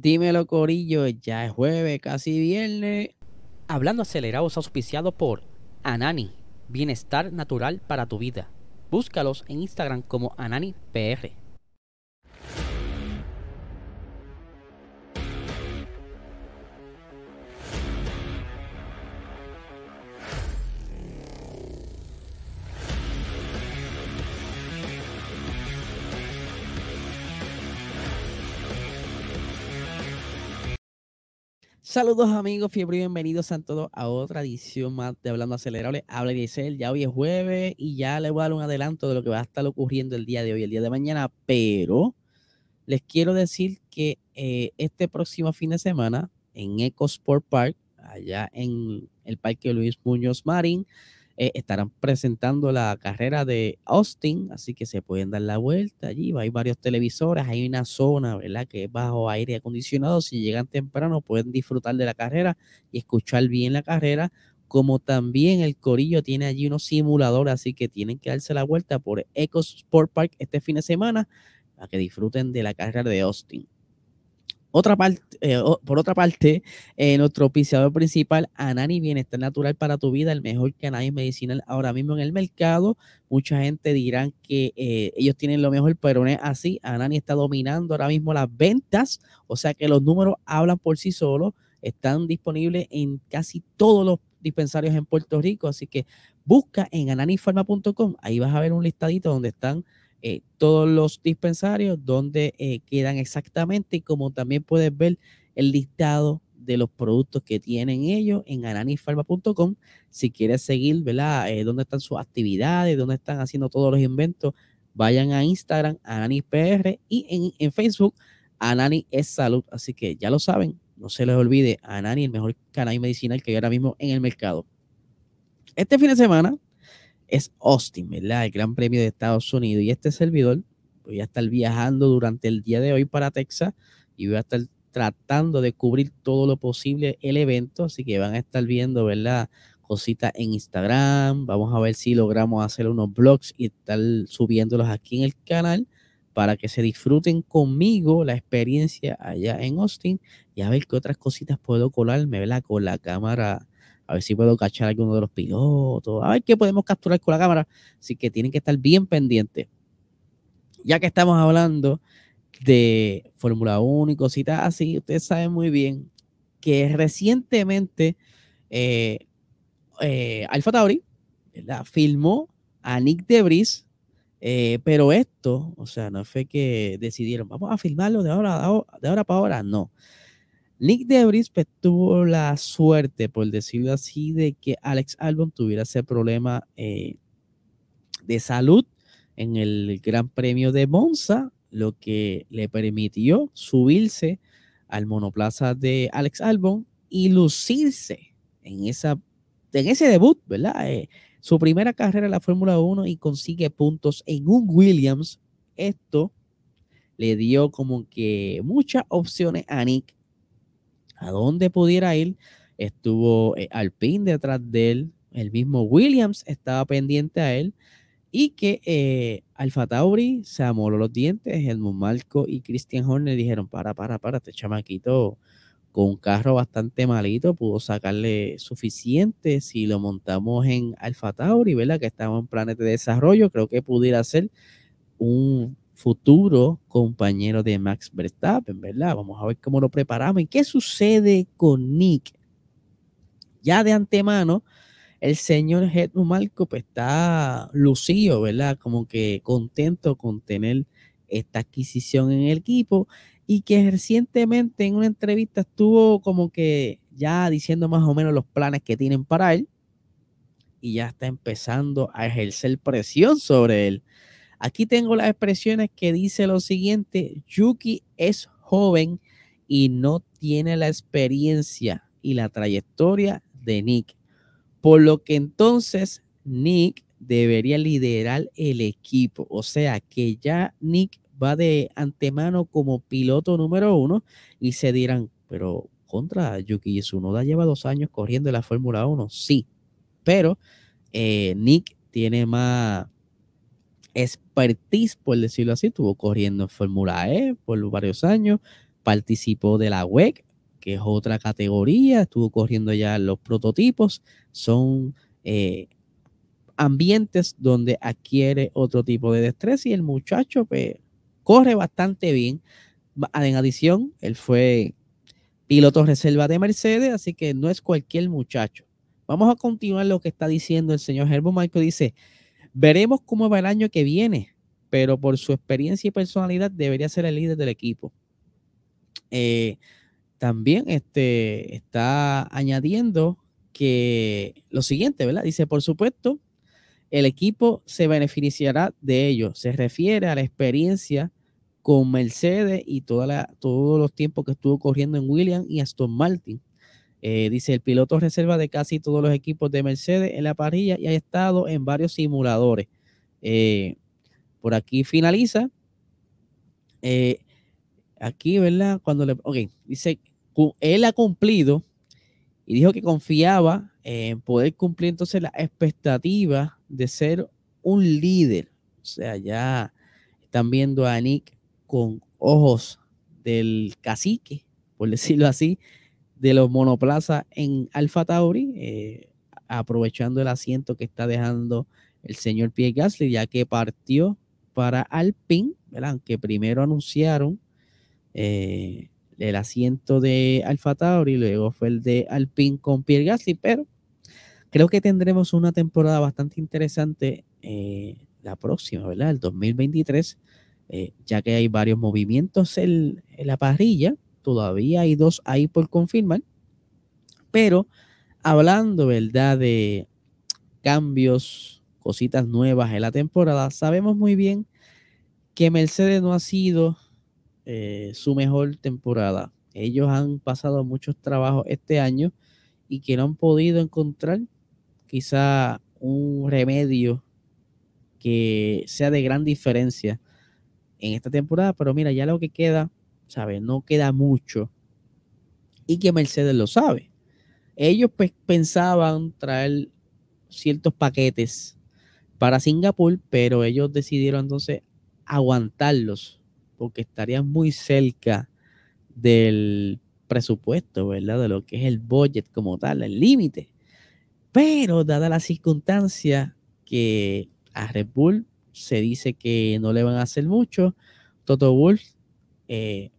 Dímelo, Corillo, ya es jueves, casi viernes. Hablando acelerados auspiciado por Anani, bienestar natural para tu vida. Búscalos en Instagram como AnaniPR. Saludos amigos, fiebre y bienvenidos a todos a otra edición más de Hablando Acelerable. Habla Giselle, ya hoy es jueves y ya les voy a dar un adelanto de lo que va a estar ocurriendo el día de hoy, el día de mañana, pero les quiero decir que eh, este próximo fin de semana en Eco Sport Park, allá en el Parque Luis Muñoz Marín, eh, estarán presentando la carrera de Austin, así que se pueden dar la vuelta allí. Hay varios televisores, hay una zona, ¿verdad? Que es bajo aire acondicionado. Si llegan temprano, pueden disfrutar de la carrera y escuchar bien la carrera. Como también el Corillo tiene allí unos simuladores, así que tienen que darse la vuelta por Eco Sport Park este fin de semana para que disfruten de la carrera de Austin. Otra parte, eh, por otra parte, eh, nuestro auspiciador principal, Anani Bienestar Natural para tu vida, el mejor cannabis medicinal ahora mismo en el mercado. Mucha gente dirán que eh, ellos tienen lo mejor, pero no es así. Anani está dominando ahora mismo las ventas, o sea que los números hablan por sí solos. Están disponibles en casi todos los dispensarios en Puerto Rico, así que busca en ananifarma.com. Ahí vas a ver un listadito donde están eh, todos los dispensarios, donde eh, quedan exactamente, y como también puedes ver el listado de los productos que tienen ellos en ananifarma.com. Si quieres seguir, ¿verdad? Eh, dónde están sus actividades, dónde están haciendo todos los inventos, vayan a Instagram, AnaniPR, y en, Facebook, Anani es salud. Así que ya lo saben, no se les olvide, Anani, el mejor canal medicinal que hay ahora mismo en el mercado. Este fin de semana es Austin, ¿verdad? El Gran Premio de Estados Unidos. Y este servidor voy a estar viajando durante el día de hoy para Texas y voy a estar tratando de cubrir todo lo posible el evento. Así que van a estar viendo, ¿verdad? Cositas en Instagram. Vamos a ver si logramos hacer unos blogs y estar subiéndolos aquí en el canal para que se disfruten conmigo la experiencia allá en Austin y a ver qué otras cositas puedo colarme, ¿verdad? Con la cámara a ver si puedo cachar a alguno de los pilotos, a ver qué podemos capturar con la cámara. Así que tienen que estar bien pendientes. Ya que estamos hablando de Fórmula 1 y cositas así, ustedes saben muy bien que recientemente eh, eh, Alfa Tauri filmó a Nick Debris, eh, pero esto, o sea, no fue que decidieron, vamos a filmarlo de ahora, de ahora para ahora, no. Nick Debris pues, tuvo la suerte, por decirlo así, de que Alex Albon tuviera ese problema eh, de salud en el Gran Premio de Monza, lo que le permitió subirse al monoplaza de Alex Albon y lucirse en, esa, en ese debut, ¿verdad? Eh, su primera carrera en la Fórmula 1 y consigue puntos en un Williams. Esto le dio como que muchas opciones a Nick a dónde pudiera ir. Estuvo eh, Alpine detrás de él, el mismo Williams estaba pendiente a él y que eh, Alfa Tauri se amoló los dientes, Helmut Marco y Christian Horner dijeron, para, para, para, este chamaquito con un carro bastante malito pudo sacarle suficiente si lo montamos en Alfa Tauri, ¿verdad? Que estamos en planes de desarrollo, creo que pudiera ser un futuro compañero de Max Verstappen, ¿verdad? Vamos a ver cómo lo preparamos y qué sucede con Nick. Ya de antemano, el señor Hedmund Marco pues, está lucido, ¿verdad? Como que contento con tener esta adquisición en el equipo y que recientemente en una entrevista estuvo como que ya diciendo más o menos los planes que tienen para él y ya está empezando a ejercer presión sobre él. Aquí tengo las expresiones que dice lo siguiente, Yuki es joven y no tiene la experiencia y la trayectoria de Nick, por lo que entonces Nick debería liderar el equipo, o sea que ya Nick va de antemano como piloto número uno y se dirán, pero contra Yuki Tsunoda lleva dos años corriendo en la Fórmula 1, sí, pero eh, Nick tiene más expertise, por decirlo así, estuvo corriendo en Fórmula E por varios años, participó de la WEC, que es otra categoría, estuvo corriendo ya los prototipos, son eh, ambientes donde adquiere otro tipo de destreza y el muchacho pues, corre bastante bien. En adición, él fue piloto reserva de Mercedes, así que no es cualquier muchacho. Vamos a continuar lo que está diciendo el señor Herbo Marco. Dice, veremos cómo va el año que viene, pero por su experiencia y personalidad debería ser el líder del equipo. Eh, también este, está añadiendo que lo siguiente, ¿verdad? Dice, por supuesto, el equipo se beneficiará de ello. Se refiere a la experiencia con Mercedes y toda todos los tiempos que estuvo corriendo en Williams y Aston Martin. Eh, dice, el piloto reserva de casi todos los equipos de Mercedes en la parrilla y ha estado en varios simuladores. Eh, por aquí finaliza. Eh, aquí, ¿verdad? Cuando le... Ok, dice, él ha cumplido y dijo que confiaba en poder cumplir entonces la expectativa de ser un líder. O sea, ya están viendo a Nick con ojos del cacique, por decirlo así, de los monoplazas en Alfa Tauri, eh, aprovechando el asiento que está dejando el señor Pierre Gasly, ya que partió para Alpine, ¿verdad? aunque primero anunciaron eh, el asiento de Alfa Tauri, luego fue el de Alpine con Pierre Gasly, pero creo que tendremos una temporada bastante interesante eh, la próxima, ¿verdad? El 2023, eh, ya que hay varios movimientos en, la parrilla, todavía hay dos ahí por confirmar, pero hablando, ¿verdad? De cambios, cositas nuevas en la temporada, sabemos muy bien que Mercedes no ha sido eh, su mejor temporada. Ellos han pasado muchos trabajos este año y que no han podido encontrar quizá un remedio que sea de gran diferencia en esta temporada, pero mira, ya lo que queda, ¿sabes? No queda mucho y que Mercedes lo sabe. Ellos pues, pensaban traer ciertos paquetes para Singapur, pero ellos decidieron entonces aguantarlos porque estarían muy cerca del presupuesto, ¿verdad? De lo que es el budget como tal, el límite. Pero dada la circunstancia que a Red Bull se dice que no le van a hacer mucho, Toto Wolf eh,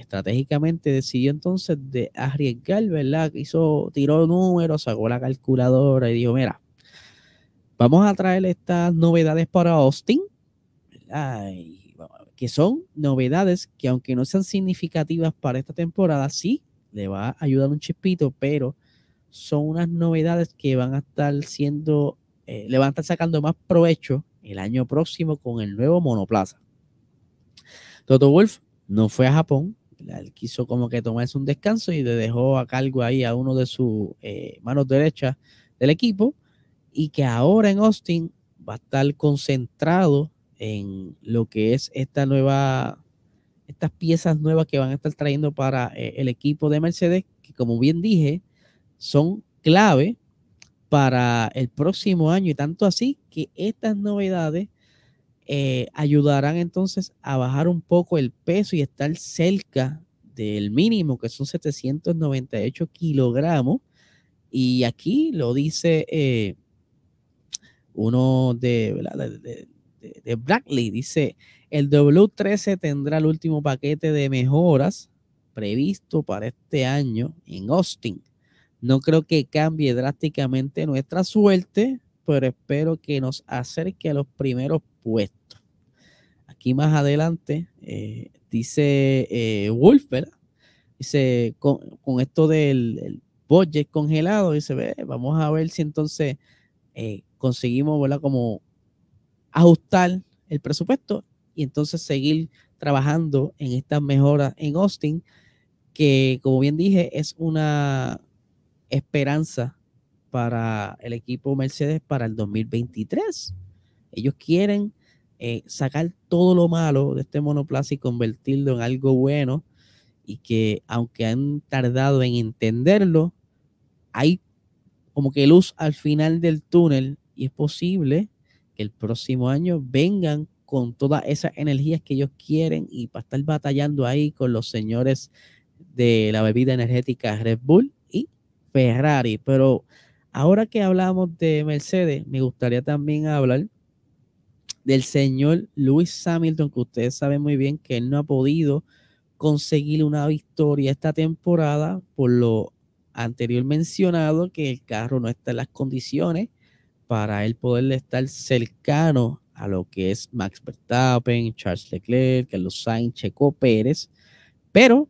estratégicamente decidió entonces de arriesgar, ¿verdad? Hizo, tiró números, sacó la calculadora y dijo, mira, vamos a traer estas novedades para Austin, que son novedades que aunque no sean significativas para esta temporada, sí le va a ayudar un chispito, pero son unas novedades que van a estar siendo, eh, le van a estar sacando más provecho el año próximo con el nuevo monoplaza. Toto Wolf no fue a Japón, él quiso como que tomarse un descanso y le dejó a cargo ahí a uno de sus eh, manos derechas del equipo y que ahora en Austin va a estar concentrado en lo que es esta nueva, estas piezas nuevas que van a estar trayendo para eh, el equipo de Mercedes, que como bien dije, son clave para el próximo año. Y tanto así que estas novedades eh, ayudarán entonces a bajar un poco el peso y estar cerca del mínimo que son 798 kilogramos. Y aquí lo dice eh, uno de, de, de, Brackley, dice el W13 tendrá el último paquete de mejoras previsto para este año en Austin. No creo que cambie drásticamente nuestra suerte, pero espero que nos acerque a los primeros puestos. Aquí más adelante eh, dice eh, Wolf, ¿verdad? Dice, con, esto del budget congelado, dice, ve, vamos a ver si entonces eh, conseguimos, ¿verdad? Como ajustar el presupuesto y entonces seguir trabajando en estas mejoras en Austin, que como bien dije, es una esperanza para el equipo Mercedes para el 2023. Ellos quieren eh, sacar todo lo malo de este monoplaza y convertirlo en algo bueno y que aunque han tardado en entenderlo, hay como que luz al final del túnel y es posible que el próximo año vengan con todas esas energías que ellos quieren y para estar batallando ahí con los señores de la bebida energética Red Bull y Ferrari. Pero ahora que hablamos de Mercedes, me gustaría también hablar del señor Lewis Hamilton, que ustedes saben muy bien que él no ha podido conseguir una victoria esta temporada por lo anterior mencionado, que el carro no está en las condiciones para él poder estar cercano a lo que es Max Verstappen, Charles Leclerc, Carlos Sainz, Checo Pérez, pero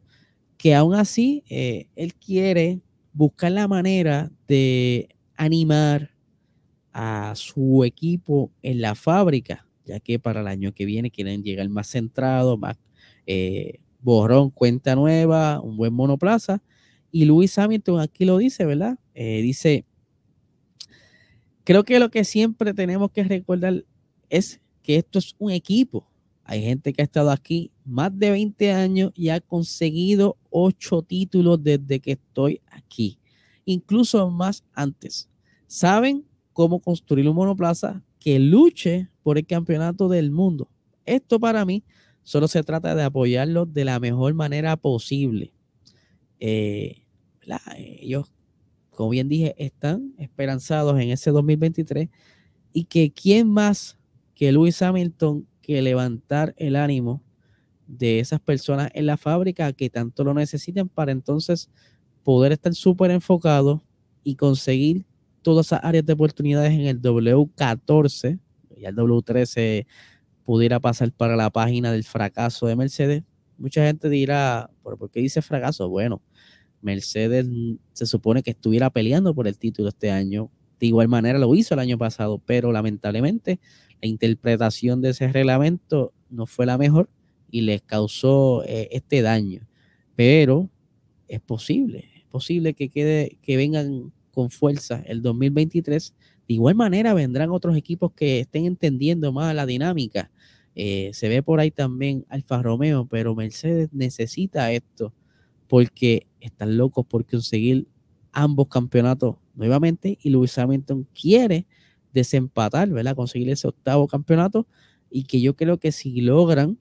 que aún así eh, él quiere buscar la manera de animar a su equipo en la fábrica, ya que para el año que viene quieren llegar más centrado, más eh, borrón, cuenta nueva, un buen monoplaza. Y Luis Hamilton aquí lo dice, ¿verdad? Eh, dice, creo que lo que siempre tenemos que recordar es que esto es un equipo. Hay gente que ha estado aquí más de 20 años y ha conseguido ocho títulos desde que estoy aquí, incluso más antes. Saben cómo construir un monoplaza que luche por el campeonato del mundo. Esto para mí solo se trata de apoyarlo de la mejor manera posible. Eh, ellos, como bien dije, están esperanzados en ese 2023 y que quién más que Lewis Hamilton que levantar el ánimo de esas personas en la fábrica que tanto lo necesiten para entonces poder estar súper enfocados y conseguir todas esas áreas de oportunidades en el W14 y el W13 pudiera pasar para la página del fracaso de Mercedes. Mucha gente dirá, ¿por qué dice fracaso? Bueno, Mercedes se supone que estuviera peleando por el título este año. De igual manera lo hizo el año pasado, pero lamentablemente la interpretación de ese reglamento no fue la mejor y les causó eh, este daño. Pero es posible, es posible que quede, que vengan con fuerza el 2023. De igual manera vendrán otros equipos que estén entendiendo más la dinámica. Eh, se ve por ahí también Alfa Romeo, pero Mercedes necesita esto porque están locos por conseguir ambos campeonatos nuevamente y Lewis Hamilton quiere desempatar, ¿verdad? Conseguir ese octavo campeonato y que yo creo que si logran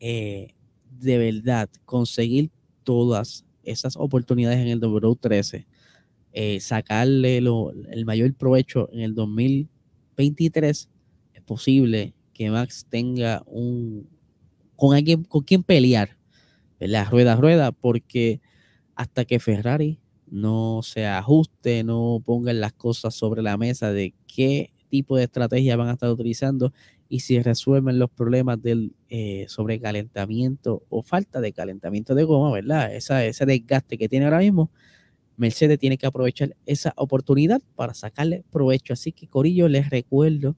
eh, de verdad conseguir todas esas oportunidades en el W13, eh, sacarle el mayor provecho en el 2023, es posible que Max tenga un con alguien con quien pelear, ¿verdad? Rueda a rueda, porque hasta que Ferrari no se ajuste, no pongan las cosas sobre la mesa de qué tipo de estrategia van a estar utilizando y si resuelven los problemas del eh, sobrecalentamiento o falta de calentamiento de goma, ¿verdad? Esa, ese desgaste que tiene ahora mismo, Mercedes tiene que aprovechar esa oportunidad para sacarle provecho. Así que, Corillo, les recuerdo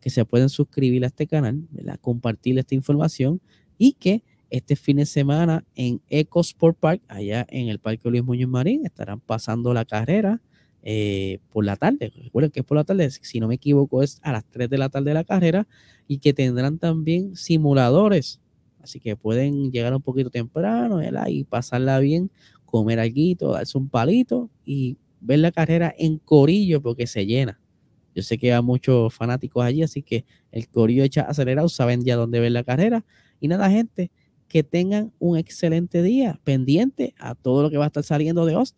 que se pueden suscribir a este canal, ¿verdad? compartir esta información y que este fin de semana en Eco Sport Park, allá en el Parque Luis Muñoz Marín, estarán pasando la carrera eh, por la tarde. Recuerden que es por la tarde, si no me equivoco, es a las 3 de la tarde la carrera y que tendrán también simuladores. Así que pueden llegar un poquito temprano y pasarla bien, comer algo, darse un palito y ver la carrera en corillo porque se llena. Yo sé que hay muchos fanáticos allí, así que el corillo echa acelerado, saben ya dónde ver la carrera. Y nada, gente, que tengan un excelente día, pendiente a todo lo que va a estar saliendo de Austin.